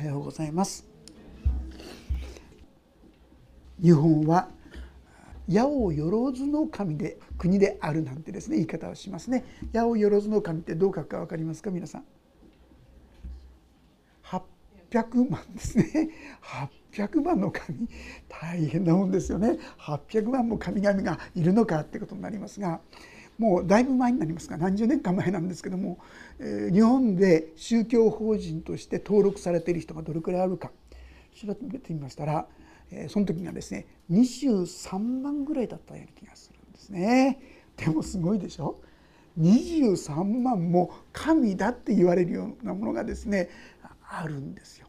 はようございます。日本は八百万の神で国であるなんてですね言い方をしますね。八百万の神ってどう書くか分かりますか？皆さん。800万ですね。800万の神。大変なもんですよね。800万も神々がいるのかってことになりますがもうだいぶ前になりますが何十年か前なんですけども、え、日本で宗教法人として登録されている人がどれくらいあるか調べてみましたら、え、その時がですね23万ぐらいだったような気がするんですね。でもすごいでしょ？23万も神だって言われるようなものがですねあるんですよ。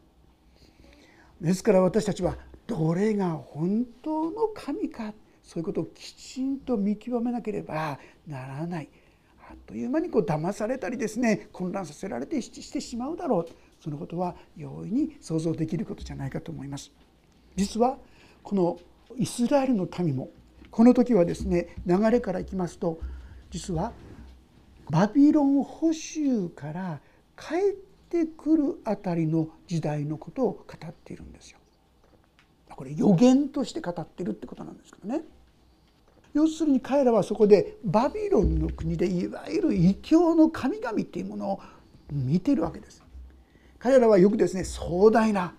ですから私たちはどれが本当の神かそういうことをきちんと見極めなければならないあっという間にこう騙されたりですね混乱させられてしてしまうだろうそのことは容易に想像できることじゃないかと思います。実はこのイスラエルの民もこの時はですね流れからいきますと実はバビロン捕囚から帰ってくるあたりの時代のことを語っているんですよ。これ予言として語ってるってことなんですけどね。要するに彼らはそこでバビロンの国でいわゆる異教の神々っていうものを見てるわけです。彼らはよくですね壮大な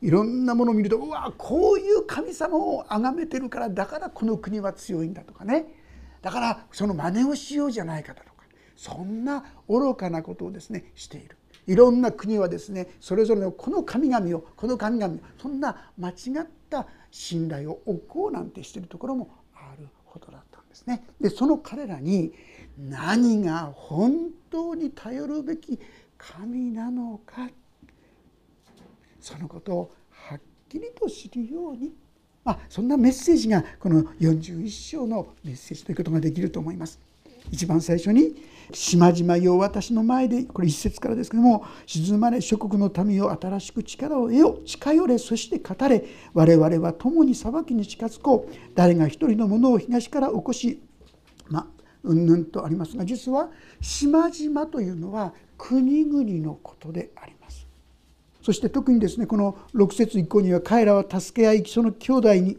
いろんなものを見るとうわこういう神様を崇めてるからだからこの国は強いんだとかねだからその真似をしようじゃないかだとかそんな愚かなことをですねしている。いろんな国はですねそれぞれのこの神々をこの神々をそんな間違った信頼を置こうなんてしてるところもあるほどだったんですね。でその彼らに何が本当に頼るべき神なのかそのことをはっきりと知るように、まあ、そんなメッセージがこの41章のメッセージということができると思います。一番最初に「島々よ私の前で」これ一節からですけども「静まれ諸国の民よ新しく力を得よ近寄れそして語れ我々は共に裁きに近づこう。誰が一人のものを東から起こし」まあうんぬんとありますが実は島々というのは国々のことであります。そして特にですねこの6節以降には彼らは助け合いその兄弟に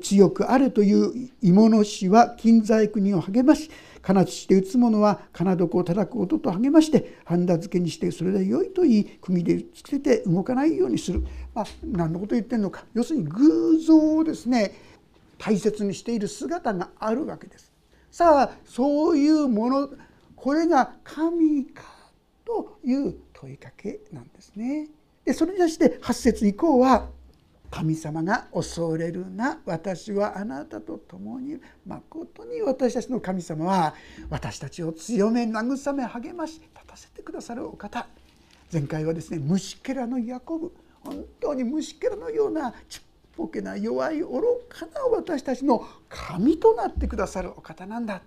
強くあれという芋の死は金細工人を励まし金槌して打つ者は金床を叩く音と励ましてハンダ付けにしてそれで良いと言い釘でつけて動かないようにする、まあ、何のこと言ってんのか要するに偶像をですね大切にしている姿があるわけです。さあそういうものこれが神かという問いかけなんですね。でそれに対して8節以降は神様が恐れるな私はあなたと共にまことに私たちの神様は私たちを強め慰め励まし立たせてくださるお方。前回はですね虫けらのヤコブ本当に虫けらのようなちっぽけな弱い愚かな私たちの神となってくださるお方なんだ。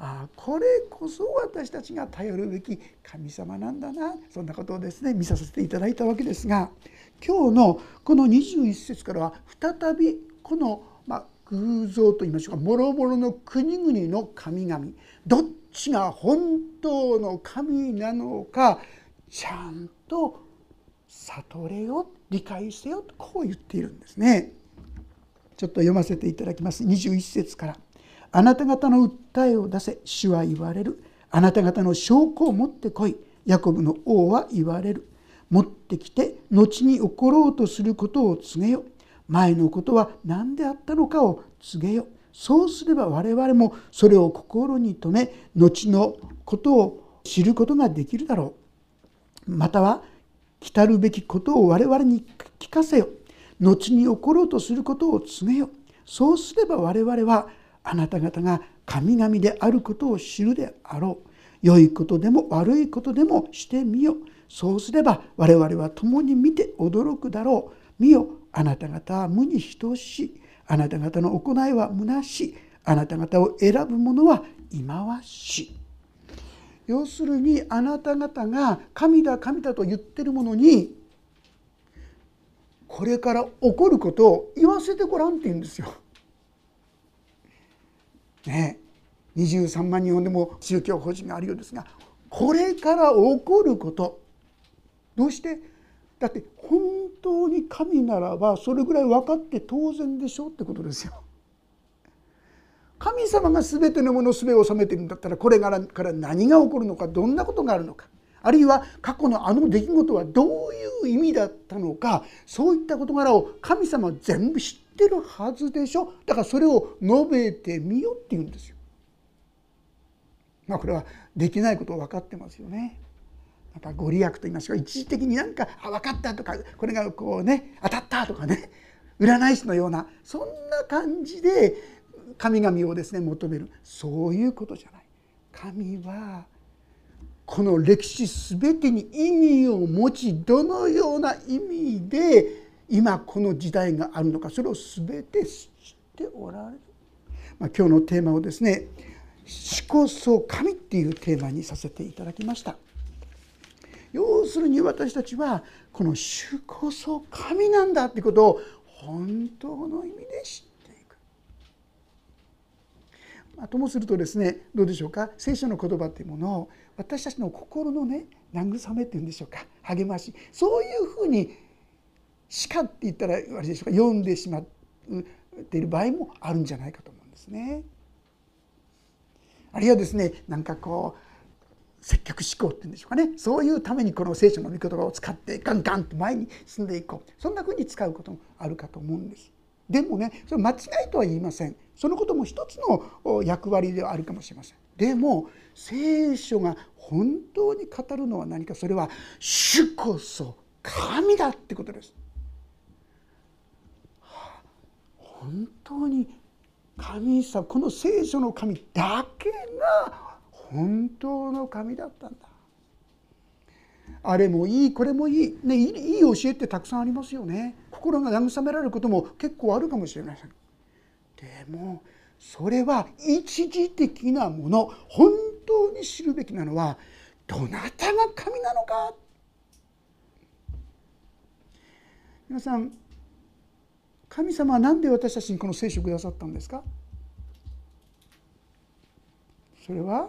あこれこそ私たちが頼るべき神様なんだな。そんなことをですね見させていただいたわけですが今日のこの21節からは再びこの、まあ、偶像といいましょうかもろもろの国々の神々どっちが本当の神なのかちゃんと悟れよ理解せよとこう言っているんですね。ちょっと読ませていただきます。21節から「あなた方の訴えを出せ主は言われる。あなた方の証拠を持ってこい。ヤコブの王は言われる。持ってきて後に起ころうとすることを告げよ前のことは何であったのかを告げよそうすれば我々もそれを心に留め後のことを知ることができるだろう。または来たるべきことを我々に聞かせよ後に起ころうとすることを告げよそうすれば我々はあなた方が神々であることを知るであろう。良いことでも悪いことでもしてみよそうすれば我々は共に見て驚くだろう。見よあなた方は無に等しい。あなた方の行いは虚しい。あなた方を選ぶ者は忌まわしい。要するにあなた方が神だ神だと言ってるものにこれから起こることを言わせてごらんって言うんですよ。ね23万人でも宗教法人があるようですがこれから起こることどうして？だって本当に神ならばそれぐらい分かって当然でしょってことですよ。神様が全てのもの全を治めてるんだったらこれから何が起こるのかどんなことがあるのかあるいは過去のあの出来事はどういう意味だったのかそういった事柄を神様は全部知っててるはずでしょだからそれを述べてみよって言うんですよ。まあこれはできないことを分かってますよね。なんかご利益と言いますか一時的になんか「あ分かった」とかこれがこうね当たったとかね占い師のようなそんな感じで神々をですね求めるそういうことじゃない。神はこの歴史全てに意味を持ちどのような意味で今この時代があるのかそれを全て知っておられる。まあ、今日のテーマをですね「死こそ神」っていうテーマにさせていただきました。要するに私たちはこの主こそ神なんだってことを本当の意味で知っていく。まあ、ともするとですねどうでしょうか？聖書の言葉っていうものを私たちの心のね慰めっていうんでしょうか？励ましそういうふうにしかって言ったらあれでしょうか読んでしまっている場合もあるんじゃないかと思うんですね。あるいはですねなんかこう積極思考っていうんでしょうかね。そういうためにこの聖書の御言葉を使ってガンガンと前に進んでいこう。そんなふうに使うこともあるかと思うんです。でもねそれ間違いとは言いません。そのことも一つの役割ではあるかもしれません。でも聖書が本当に語るのは何かそれは主こそ神だってことです。本当に神様この聖書の神だけが本当の神だったんだ。あれもいいこれもいい、ね、いい教えってたくさんありますよね。心が慰められることも結構あるかもしれません。でもそれは一時的なもの本当に知るべきなのはどなたが神なのか。皆さん神様は何で私たちにこの聖書をくださったんですか？それは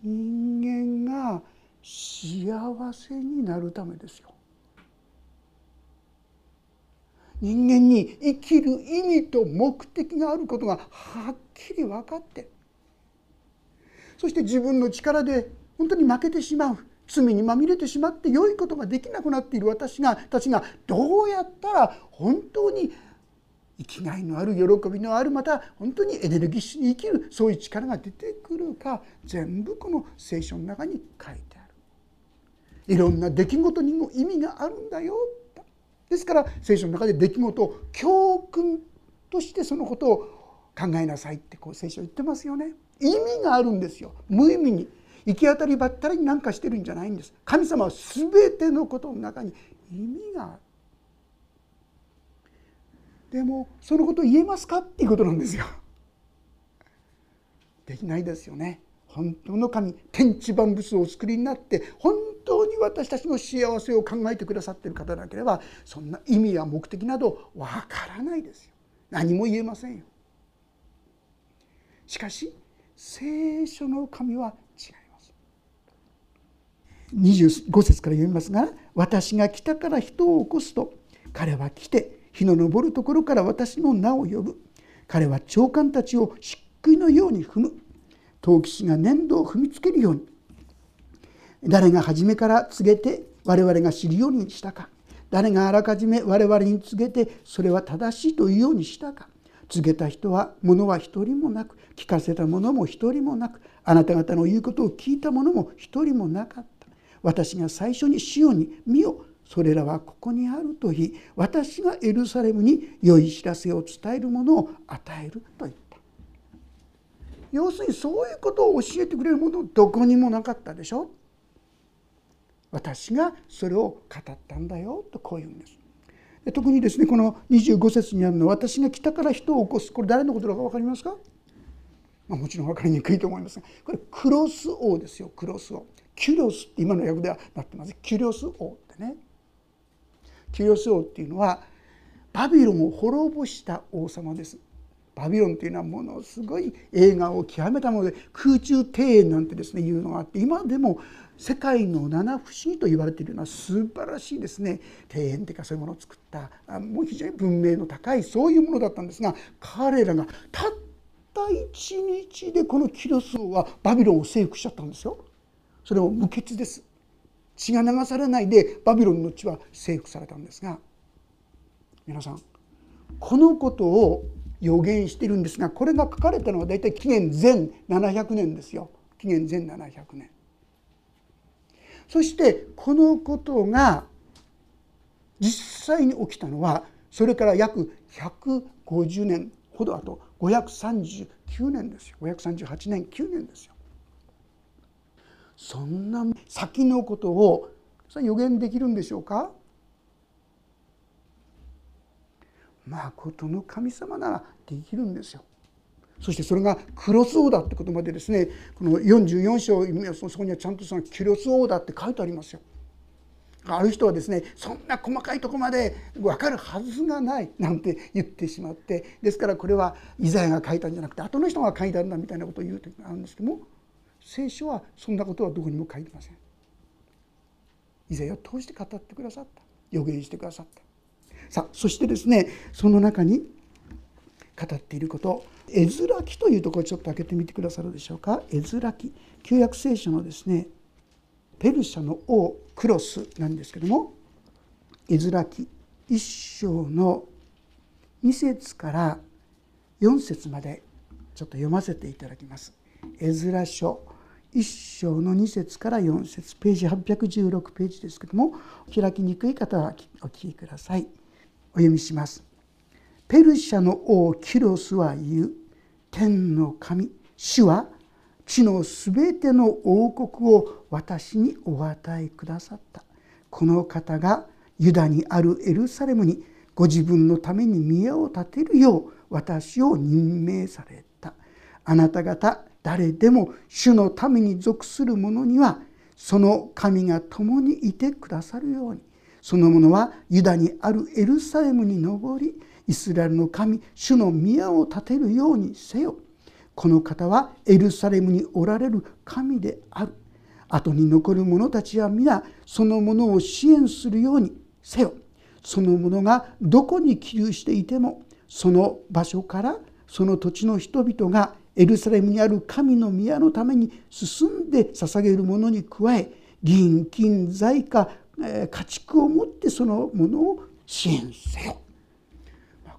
人間が幸せになるためですよ。人間に生きる意味と目的があることがはっきり分かってそして自分の力で本当に負けてしまう罪にまみれてしまって良いことができなくなっている私がたちがどうやったら本当に生きがいのある喜びのあるまた本当にエネルギッシュに生きるそういう力が出てくるか全部この聖書の中に書いてある。いろんな出来事にも意味があるんだよ。ですから聖書の中で出来事を教訓としてそのことを考えなさいってこう聖書言ってますよね。意味があるんですよ。無意味に行き当たりばったりになんかしてるんじゃないんです。神様は全てのことの中に意味がある。でもそのこと言えますかっていうことなんですよ。できないですよね。本当の神天地万物をお作りになって本当に私たちの幸せを考えてくださってる方なければそんな意味や目的などわからないですよ。何も言えませんよ。しかし聖書の神は違います。25節から読みますが「私が来たから人を起こすと彼は来て日の昇るところから私の名を呼ぶ。彼は長官たちを漆喰のように踏む。陶器師が粘土を踏みつけるように。誰が初めから告げて我々が知るようにしたか。誰があらかじめ我々に告げてそれは正しいというようにしたか。告げた人は者は一人もなく聞かせた者も一人もなくあなた方の言うことを聞いた者も一人もなかった。私が最初にシオに見よそれらはここにあると言い私がエルサレムに良い知らせを伝えるものを与えると言った。要するにそういうことを教えてくれるものどこにもなかったでしょ。私がそれを語ったんだよとこう言うんです。特にですねこの25節にあるのは私が北から人を起こす。これ誰のことだか分かりますか、まあ、もちろん分かりにくいと思いますが。これクロス王ですよクロス王。キュリオスって今の訳ではなってます。キュリオス王ってね。キリオス王っていうのはバビロンを滅ぼした王様ですバビロンというのはものすごい映画を極めたもので空中庭園なんてですねいうのがあって今でも世界の七不思議と言われているような素晴らしいですね庭園というかそういうものを作ったもう非常に文明の高いそういうものだったんですが彼らがたった一日でこのキロス王はバビロンを征服しちゃったんですよ。それを無血です血が流されないでバビロンの地は征服されたんですが皆さんこのことを予言しているんですがこれが書かれたのは大体紀元前700年ですよ。紀元前700年。そしてこのことが実際に起きたのはそれから約150年ほどあと539年ですよ。538年9年ですよ。そんな先のことを予言できるんでしょうか？まことの神様ならできるんですよ。そしてそれがクロスオーダーってことまでですねこの44章そこにはちゃんとそのキロスオーダーって書いてありますよ。ある人はですねそんな細かいとこまで分かるはずがないなんて言ってしまってですからこれはイザヤが書いたんじゃなくて後の人が書いたんだみたいなことを言う時があるんですけども聖書はそんなことはどこにも書いてません。イザヤを通して語ってくださった。予言してくださった。さあそしてですねその中に語っていること。絵面記というところちょっと開けてみてくださるでしょうか。絵面記旧約聖書のですねペルシャの王クロスなんですけども。絵面記一章の2節から4節までちょっと読ませていただきます。絵面書一章の2節から4節ページ816ページですけども開きにくい方はお聞きください。お読みします。ペルシャの王キロスは言う天の神主は地のすべての王国を私にお与えくださったこの方がユダにあるエルサレムにご自分のために宮を建てるよう私を任命されたあなた方誰でも主のために属する者にはその神が共にいてくださるように。その者はユダにあるエルサレムに登りイスラエルの神主の宮を建てるようにせよ。この方はエルサレムにおられる神である。後に残る者たちは皆そのものを支援するようにせよ。その者がどこに起立していてもその場所からその土地の人々がエルサレムにある神の宮のために進んで捧げるものに加え銀金財貨家畜をもってそのものを支援せよ。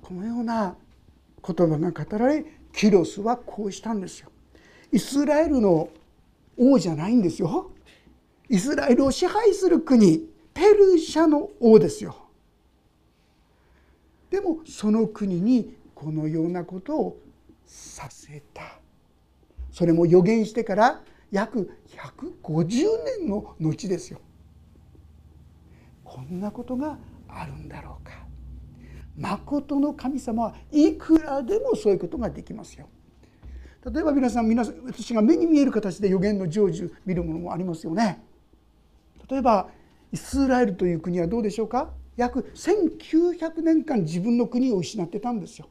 このような言葉が語られキロスはこうしたんですよ。イスラエルの王じゃないんですよ。イスラエルを支配する国ペルシャの王ですよ。でもその国にこのようなことをさせた。それも予言してから約150年の後ですよ。こんなことがあるんだろうか。誠の神様はいくらでもそういうことができますよ。例えば皆さん皆さん私が目に見える形で予言の成就見るものもありますよね。例えばイスラエルという国はどうでしょうか？約1900年間自分の国を失ってたんですよ。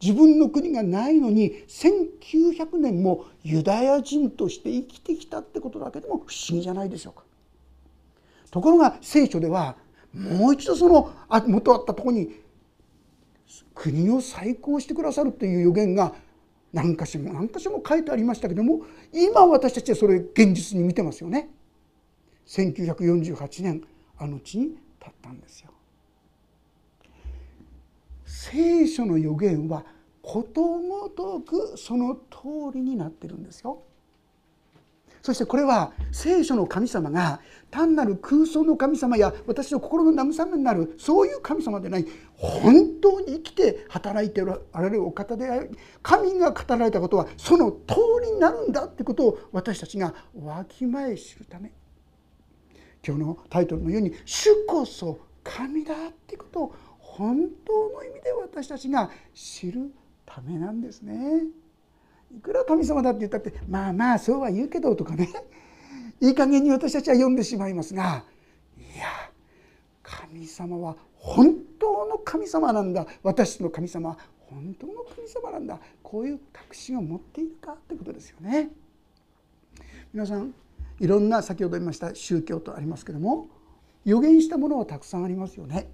自分の国がないのに1900年もユダヤ人として生きてきたってことだけでも不思議じゃないでしょうかところが聖書ではもう一度その元あったとこに国を再興してくださるという予言が何か所も何か所も書いてありましたけども今私たちはそれ現実に見てますよね。1948年あの地に立ったんですよ。聖書の予言はことごとくその通りになってるんですよ。そしてこれは聖書の神様が単なる空想の神様や私の心の慰めになるそういう神様でない本当に生きて働いておられるお方であり神が語られたことはその通りになるんだってことを私たちがわきまえ知るため今日のタイトルのように「主こそ神だ」ってことを本当の意味で私たちが知るためなんですね。いくら神様だって言ったってまあまあそうは言うけどとかね いい加減に私たちは読んでしまいますがいや神様は本当の神様なんだ私の神様は本当の神様なんだこういう確信を持っているかってことですよね。皆さんいろんな先ほど言いました宗教とありますけども予言したものはたくさんありますよね。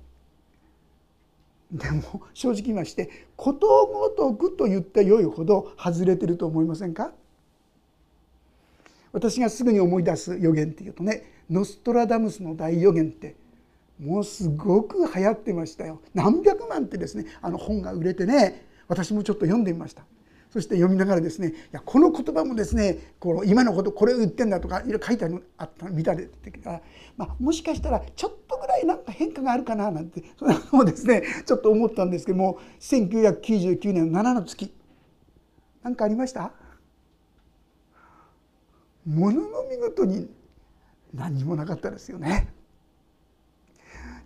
でも正直言いましてことごとくと言ってよいほど外れてると思いませんか？私がすぐに思い出す予言っていうとねノストラダムスの大予言ってもうすごく流行ってましたよ。何百万ってですねあの本が売れてね私もちょっと読んでみました。そして読みながらですねいやこの言葉もですねこの今のことこれを言ってんだとかいろいろ書いてあったの見たりまあ、もしかしたらちょっとぐらいなんか変化があるかななんてそれもですねちょっと思ったんですけども1999年の7の月何かありました？ものの見事に何にもなかったですよね。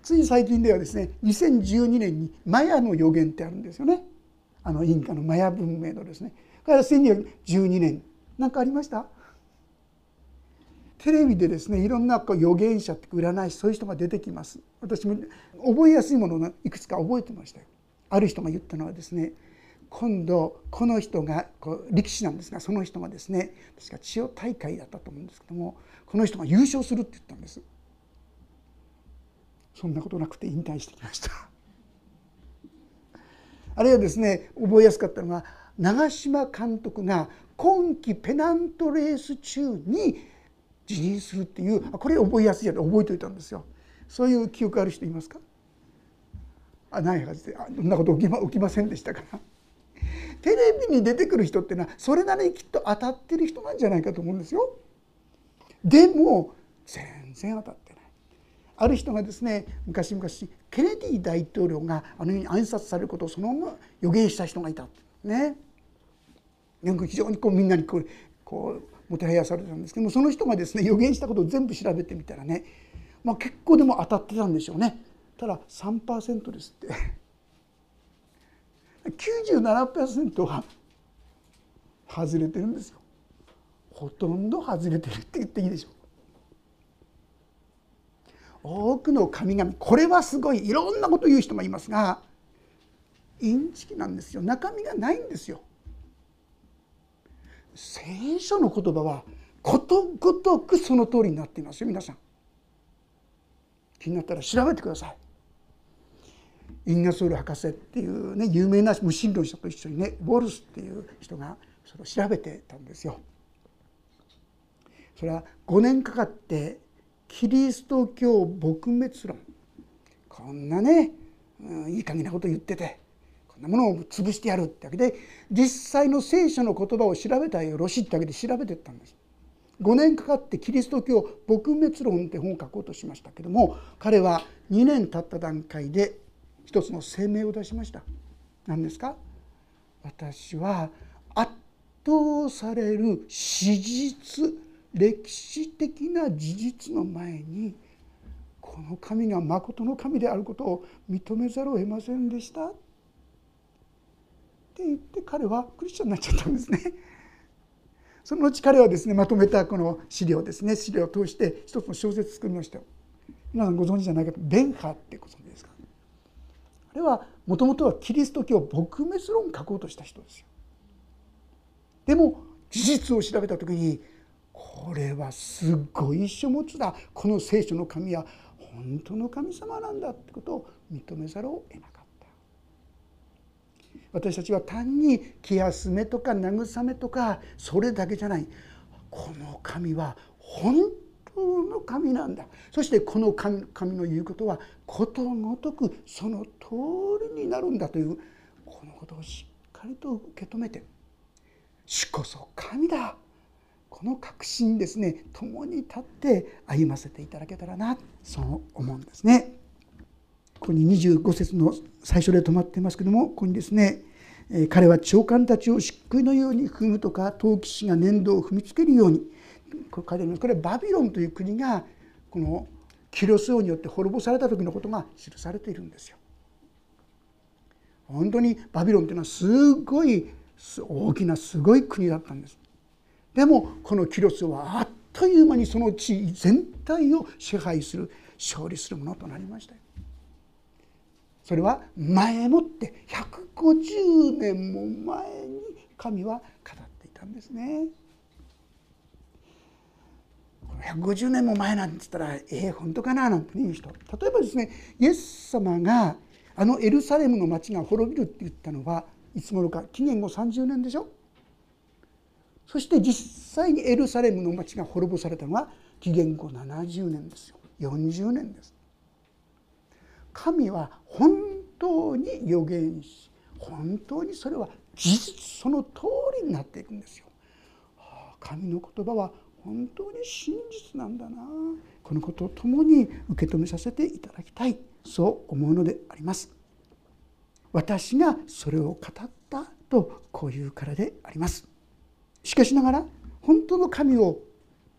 つい最近ではですね2012年にマヤの予言ってあるんですよねあのインカのマヤ文明のですね。から1212年。何かありました？テレビでですねいろんなこう預言者って占い師そういう人が出てきます。私も覚えやすいものをいくつか覚えてましたよ。ある人が言ったのはですね今度この人がこう力士なんですがその人がですね確か千代大会だったと思うんですけどもこの人が優勝するって言ったんです。そんなことなくて引退してきました。あるいはですね覚えやすかったのが長嶋監督が今季ペナントレース中に辞任するっていうこれ覚えやすいやで覚えておいたんですよ。そういう記憶ある人いますか？あないはずであそんなこと起きま起きませんでしたからテレビに出てくる人っていうのはそれなりにきっと当たってる人なんじゃないかと思うんですよ。でも全然当たってある人がですね昔々ケネディ大統領があのように暗殺されることをそのまま予言した人がいたね。非常にこうみんなにこうこうもてはやされたんですけどもその人がですね予言したことを全部調べてみたらね、まあ、結構でも当たってたんでしょうね。ただ3%ですって。97%は外れてるんですよ。ほとんど外れてるって言っていいでしょう。多くの神々これはすごいいろんなこと言う人もいますがインチキなんですよ中身がないんですよ。聖書の言葉はことごとくその通りになっていますよ皆さん。気になったら調べてください。インガソール博士っていうね有名な無神論者と一緒にねボルスっていう人がそれを調べてたんですよ。それは5年かかってキリスト教撲滅論こんなね、うん、いい加減なこと言っててこんなものを潰してやるってわけで実際の聖書の言葉を調べたらよろしいってわけで調べてったんです。5年かかってキリスト教撲滅論って本を書こうとしましたけども彼は2年経った段階で一つの声明を出しました。何ですか？私は圧倒される史実歴史的な事実の前にこの神がまことの神であることを認めざるを得ませんでしたって言って彼はクリスチャンになっちゃったんですね。そのうち彼はですねまとめたこの資料ですね資料を通して一つの小説作りました。皆さんご存知じゃないかとベンハーってご存知ですか？あれはもともとはキリスト教撲滅論を書こうとした人ですよ。でも事実を調べた時にこれはすごい書物だ。この聖書の神は本当の神様なんだってことを認めざるを得なかった。私たちは単に気休めとか慰めとかそれだけじゃない。この神は本当の神なんだ。そしてこの神神の言うことはことごとくその通りになるんだというこのことをしっかりと受け止めて主こそ神だ。この確信ですね共に立って歩ませていただけたらなそう思うんですね。ここに25節の最初で止まってますけどもここにですね彼は長官たちを漆喰のように踏むとか陶器師が粘土を踏みつけるようにこれ書いてありますこれはバビロンという国がこのキリストによって滅ぼされた時のことが記されているんですよ。本当にバビロンというのはすごい大きなすごい国だったんです。でもこのキロスはあっという間にその地全体を支配する勝利するものとなりました。それは前もって150年も前に神は語っていたんですね。150年も前なんて言ったら「ええー、本当かな?」なんて言う人例えばですねイエス様があのエルサレムの町が滅びるって言ったのはいつ頃か紀元後30年でしょそして実際にエルサレムの町が滅ぼされたのは紀元後70年ですよ。40年です。神は本当に予言し本当にそれは事実その通りになっていくんですよ。神の言葉は本当に真実なんだな。このことを共に受け止めさせていただきたい。そう思うのであります。私がそれを語ったとこういうからであります。しかしながら本当の神を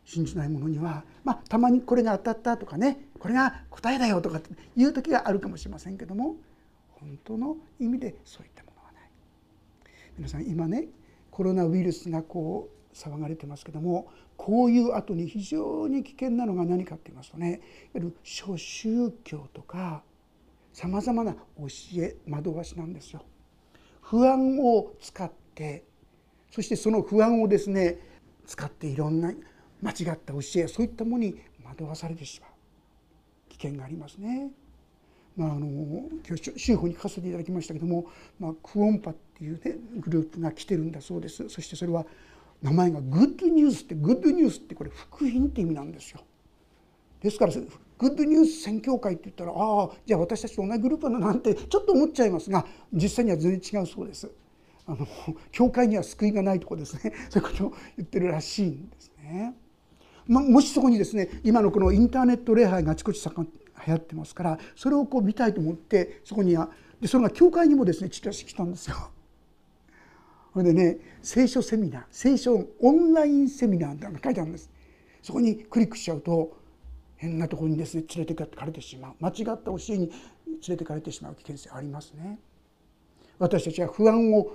信じない者には、まあ、たまにこれが当たったとかねこれが答えだよとかいう時があるかもしれませんけども本当の意味でそういったものはない皆さん今ねコロナウイルスがこう騒がれてますけどもこういう後に非常に危険なのが何かって言いますとねいわゆる諸宗教とかさまざまな教え惑わしなんですよ。不安を使ってそしてその不安をですね使っていろんな間違った教えそういったものに惑わされてしまう危険がありますね。まあ、あの今日週報に書かせていただきましたけども、まあ、クオンパっていう、ね、グループが来てるんだそうですそしてそれは名前がグッドニュースってグッドニュースってこれ福音って意味なんですよ。ですからグッドニュース宣教会って言ったらああじゃあ私たちと同じグループだなんてちょっと思っちゃいますが実際には全然違うそうです。あの教会には救いがないとこですね そういうことを言ってるらしいんですね。まもしそこにですね今のこのインターネット礼拝があちこち盛ん流行ってますからそれをこう見たいと思ってそこにはでそれが教会にもですねチラシ来たんですよ。それでね聖書セミナー聖書オンラインセミナーって書いてあるんですそこにクリックしちゃうと変なところにですね連れてかれてしまう間違った教えに連れてかれてしまう危険性ありますね私たちは不安を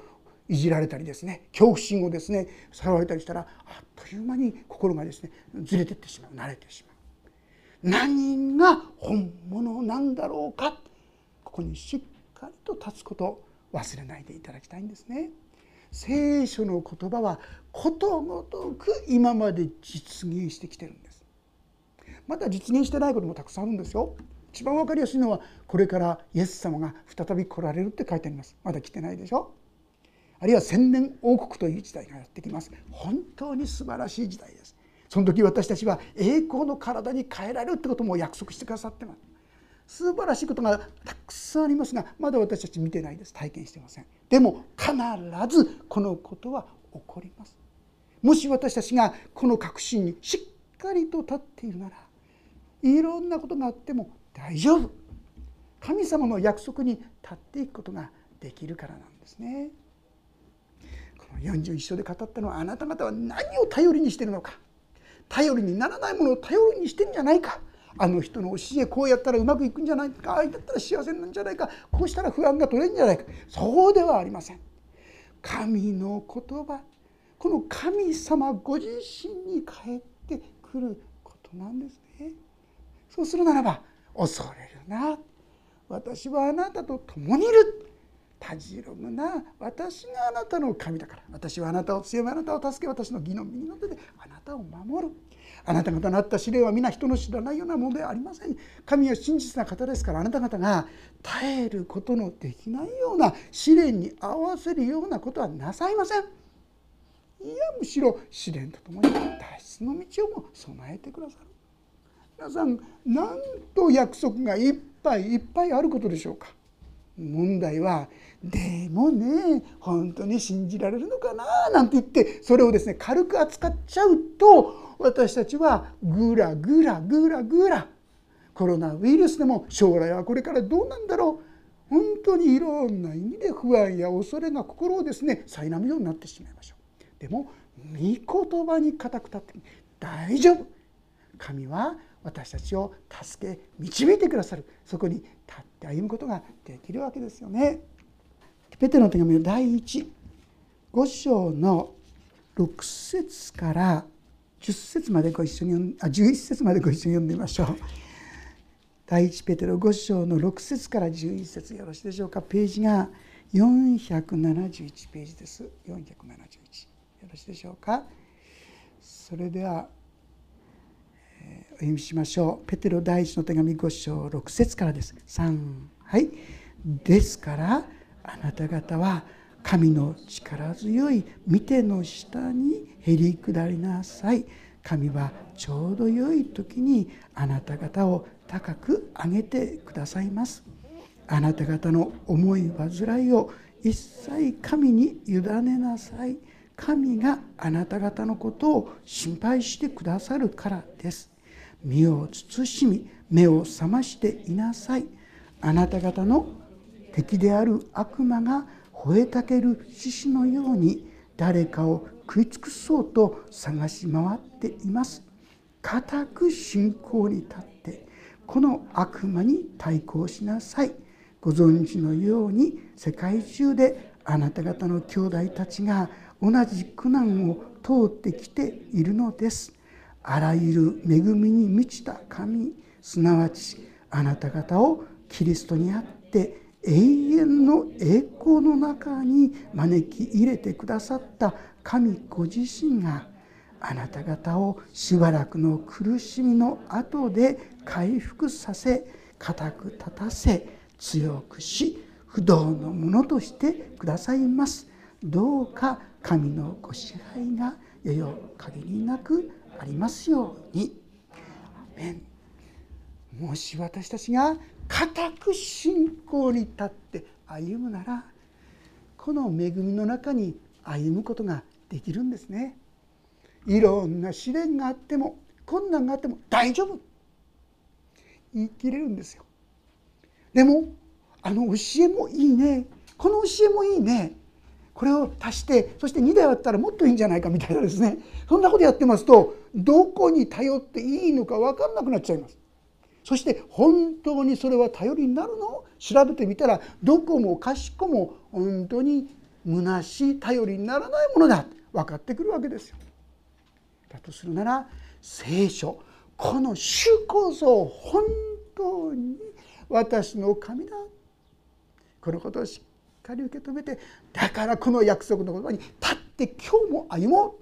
いじられたりですね恐怖心をですねさらわれたりしたらあっという間に心がですねずれてってしまう慣れてしまう。何が本物なんだろうかここにしっかりと立つこと忘れないでいただきたいんですね。聖書の言葉はことごとく今まで実現してきてるんです。まだ実現してないこともたくさんあるんですよ。一番分かりやすいのはこれからイエス様が再び来られるって書いてあります。まだ来てないでしょ。あるいは千年王国という時代がやってきます。本当に素晴らしい時代です。その時私たちは栄光の体に変えられるってことも約束してくださってます。素晴らしいことがたくさんありますがまだ私たち見てないです。体験してません。でも必ずこのことは起こります。もし私たちがこの確信にしっかりと立っているならいろんなことがあっても大丈夫。神様の約束に立っていくことができるからなんですね。41章で語ったのはあなた方は何を頼りにしてるのか？頼りにならないものを頼りにしてるんじゃないか？あの人の教えこうやったらうまくいくんじゃないか？ああだったら幸せなんじゃないか？こうしたら不安が取れるんじゃないか？そうではありません。神の言葉この神様ご自身に返ってくることなんですね。そうするならば恐れるな。私はあなたと共にいる。たじろむな。私があなたの神だから。私はあなたを強めあなたを助け私の義の右の手であなたを守る。あなた方のあった試練は皆人の知らないようなものではありません。神は真実な方ですからあなた方が耐えることのできないような試練に合わせるようなことはなさいません。いやむしろ試練とともに脱出の道をも備えてくださる。皆さんなんと約束がいっぱいいっぱいあることでしょうか。問題はでもね本当に信じられるのかな？なんて言ってそれをですね軽く扱っちゃうと私たちはぐらぐらぐらぐらコロナウイルスでも将来はこれからどうなんだろう。本当にいろんな意味で不安や恐れが心をですね苛むようになってしまいましょう。でも御言葉に固く立って大丈夫。神は私たちを助け導いてくださる。そこに立って歩むことができるわけですよね。ペテロの手紙の第15章の6節から10節までご一緒にあ11節までご一緒に読んでみましょう。第一ペテロ5章の6節から11節よろしいでしょうか。ページが471ページです。471よろしいでしょうか。それでは、お読みしましょう。ペテロ第一の手紙5章6節からです。3はい。ですからあなた方は神の力強い見ての下にへり下りなさい。神はちょうど良い時にあなた方を高く上げてくださいます。あなた方の思い煩いを一切神に委ねなさい。神があなた方のことを心配してくださるからです。身を慎み目を覚ましていなさい。あなた方の敵である悪魔が吠えたける獅子のように誰かを食い尽くそうと探し回っています。固く信仰に立ってこの悪魔に対抗しなさい。ご存知のように世界中であなた方の兄弟たちが同じ苦難を通ってきているのです。あらゆる恵みに満ちた神すなわちあなた方をキリストにあって永遠の栄光の中に招き入れてくださった神ご自身があなた方をしばらくの苦しみの後で回復させ固く立たせ強くし不動のものとしてくださいます。どうか神のご支配がよよ限りなくありますように。もし私たちが固く信仰に立って歩むならこの恵みの中に歩むことができるんですね。いろんな試練があっても困難があっても大丈夫。言い切れるんですよ。でもあの教えもいいね。この教えもいいね。これを足してそして2台あったらもっといいんじゃないかみたいなですね。そんなことやってますとどこに頼っていいのか分かんなくなっちゃいます。そして本当にそれは頼りになるの？調べてみたらどこもかしこも本当に虚しい頼りにならないものだ。分かってくるわけですよ。だとするなら聖書この主こそ本当に私の神だ。このことをしっかり受け止めてだからこの約束の言葉に立って今日も歩もう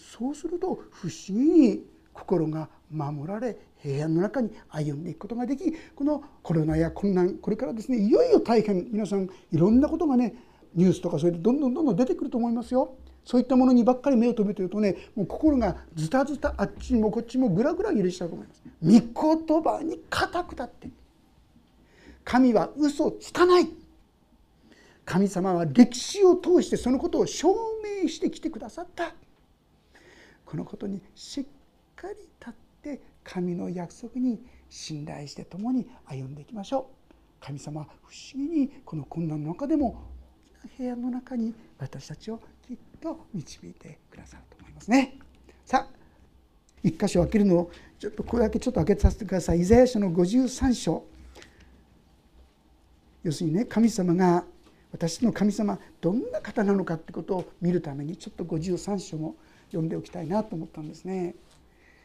そうすると不思議に心が守られ平安の中に歩んでいくことができこのコロナや困難これからですねいよいよ大変皆さんいろんなことがねニュースとかそれでどんどんどんどん出てくると思いますよ。そういったものにばっかり目を留めてるとねもう心がズタズタあっちもこっちもぐらぐら揺れちゃうと思います。御言葉に固く立って神は嘘つかない神様は歴史を通してそのことを証明してきてくださった。このことにしっかり立って神の約束に信頼して共に歩んでいきましょう。神様は不思議にこの困難の中でも大きな部屋の中に私たちをきっと導いてくださると思いますね。さあ一箇所開けるのをちょっとこれだけちょっと開けさせてください。イザヤ書の53章。要するにね神様が私の神様どんな方なのかってことを見るためにちょっと53章も読んでおきたいなと思ったんですね。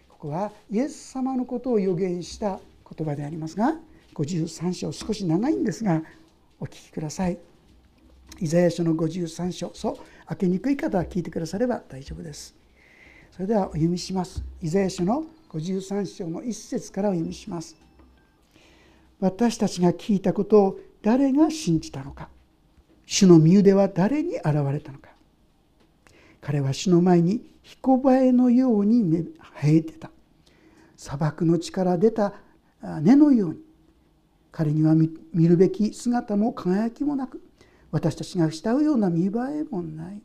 ここはイエス様のことを予言した言葉でありますが53章少し長いんですがお聞きください。イザヤ書の53章そう開けにくい方は聞いてくだされば大丈夫です。それではお読みします。イザヤ書の53章の1節からお読みします。私たちが聞いたことを誰が信じたのか主の身腕は誰に現れたのか。彼は主の前に彦バエのように生えてた。砂漠の地から出た根のように。彼には見るべき姿も輝きもなく私たちが慕うような見栄えもない。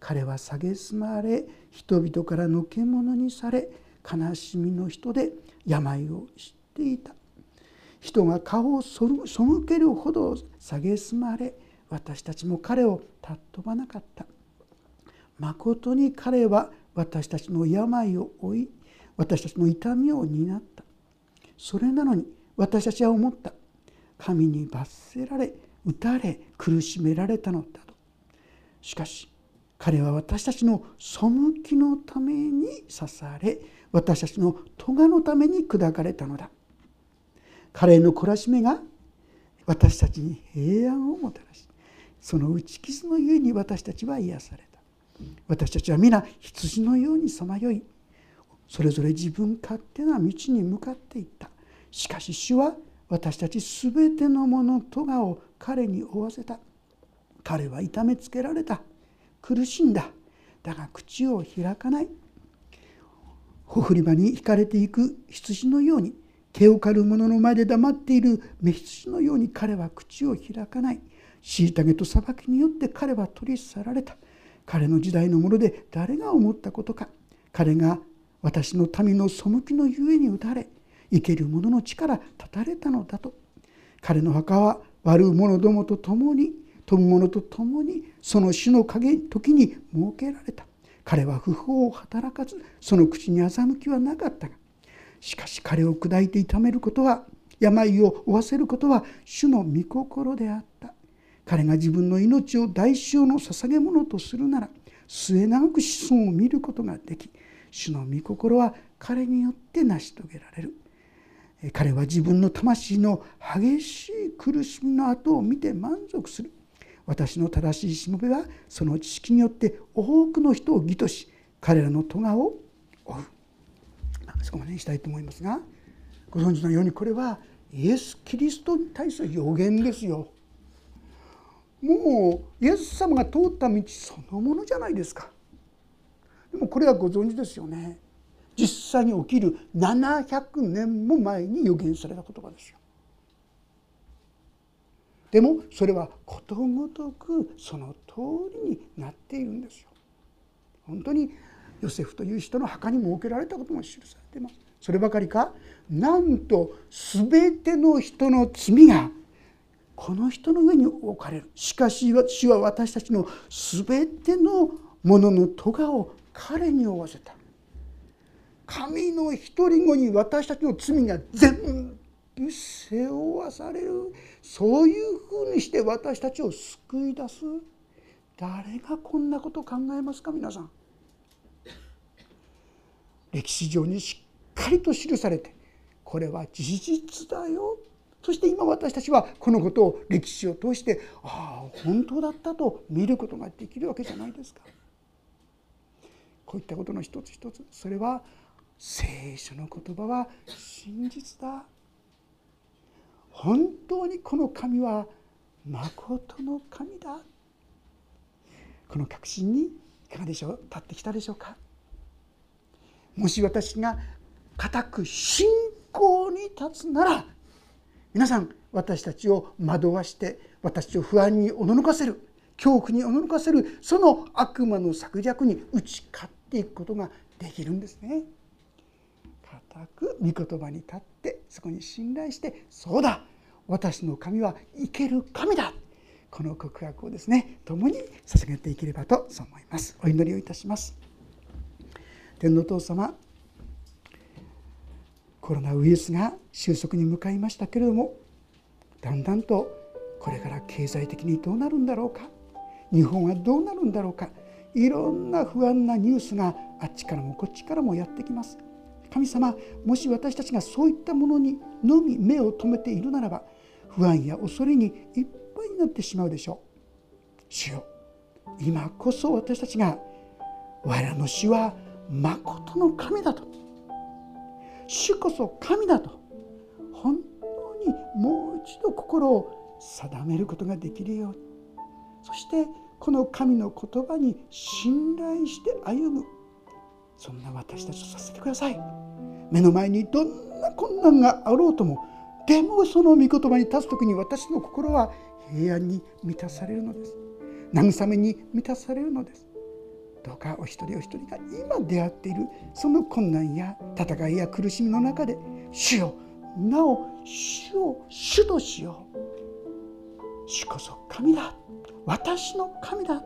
彼は蔑まれ人々からのけ者にされ悲しみの人で病を知っていた。人が顔を背けるほど蔑まれ私たちも彼を尊ばなかった。まことに彼は私たちの病を負い私たちの痛みを担った。それなのに私たちは思った。神に罰せられ打たれ苦しめられたのだと。しかし彼は私たちの背きのために刺され私たちの咎のために砕かれたのだ。彼の懲らしめが私たちに平安をもたらしその打ち傷のゆえに私たちは癒された。私たちは皆羊のようにさまよい。それぞれ自分勝手な道に向かっていった。しかし主は私たち全てのものとがを彼に負わせた。彼は痛めつけられた。苦しんだ。だが口を開かない。ほふり場に引かれていく。羊のように。毛を刈る者の前で黙っている。目羊のように彼は口を開かない。虐げと裁きによって彼は取り去られた。彼の時代のもので誰が思ったことか。彼が私の民の背きのゆえに打たれ生ける者の力断たれたのだと。彼の墓は悪者どもと共に富む者と共にその死の影時に設けられた。彼は不法を働かずその口に欺きはなかったが。しかし彼を砕いて痛めることは病を負わせることは主の御心であった。彼が自分の命を代償の捧げ物とするなら末永く子孫を見ることができ主の御心は彼によって成し遂げられる。彼は自分の魂の激しい苦しみの後を見て満足する。私の正しいしもべはその知識によって多くの人を義とし彼らの咎を負う。そこまでにしたいと思いますがご存知のようにこれはイエス・キリストに対する予言ですよ。もうイエス様が通った道そのものじゃないですか。でもこれはご存知ですよね。実際に起きる700年も前に予言された言葉ですよ。でもそれはことごとくその通りになっているんですよ。本当にヨセフという人の墓に設けられたことも記されていますそればかりかなんと全ての人の罪がこの人の上に置かれる。しかし主は私たちの全てのものの咎を彼に負わせた。神の独り子に私たちの罪が全部背負わされる。そういうふうにして私たちを救い出す。誰がこんなこと考えますか皆さん。歴史上にしっかりと記されてこれは事実だよ。そして今私たちはこのことを歴史を通してああ本当だったと見ることができるわけじゃないですか。こういったことの一つ一つ。それは聖書の言葉は真実だ。本当にこの神はまことの神だ。この確信にいかがでしょう立ってきたでしょうか。もし私が固く信仰に立つなら皆さん私たちを惑わして私を不安におののかせる恐怖におののかせるその悪魔の策略に打ち勝っていくことができるんですね。固く御言葉に立ってそこに信頼してそうだ。私の神は生ける神だ。この告白をですね共に捧げていければと思います。お祈りをいたします。天皇父様コロナウイルスが収束に向かいましたけれどもだんだんとこれから経済的にどうなるんだろうか日本はどうなるんだろうかいろんな不安なニュースがあっちからもこっちからもやってきます。神様もし私たちがそういったものにのみ目を留めているならば不安や恐れにいっぱいになってしまうでしょう。主よ今こそ私たちが我らの主はまことの神だと。主こそ神だと。本当にもう一度心を定めることができるように。そしてこの神の言葉に信頼して歩む。そんな私たちとさせてください。目の前にどんな困難があろうとも。でもその御言葉に立つ時に私の心は平安に満たされるのです。慰めに満たされるのです。どうかお一人お一人が今出会っているその困難や戦いや苦しみの中で主よ。なお主を主としよう。主こそ神だ。私の神だ。も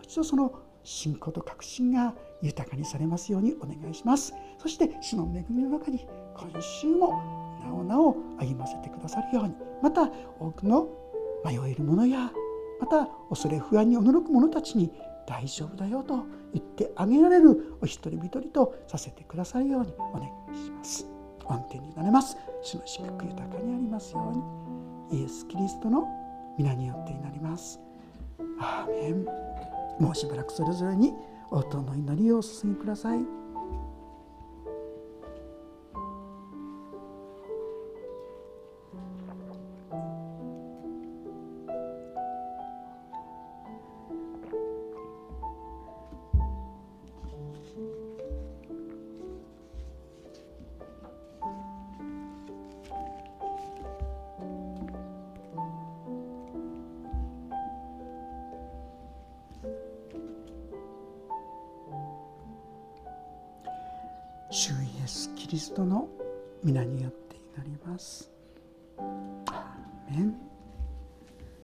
う一度その信仰と確信が豊かにされますようにお願いします。そして主の恵みの中に今週もなおなお歩ませてくださるように。また多くの迷える者やまた恐れ不安に驚く者たちに大丈夫だよと言ってあげられるお一人一人とさせてくださるようにお願いします。恩恵になれます。主の祝福豊かにありますように。イエス・キリストの皆によってになります。アーメン。もうしばらくそれぞれに応答の祈りをお捧げください。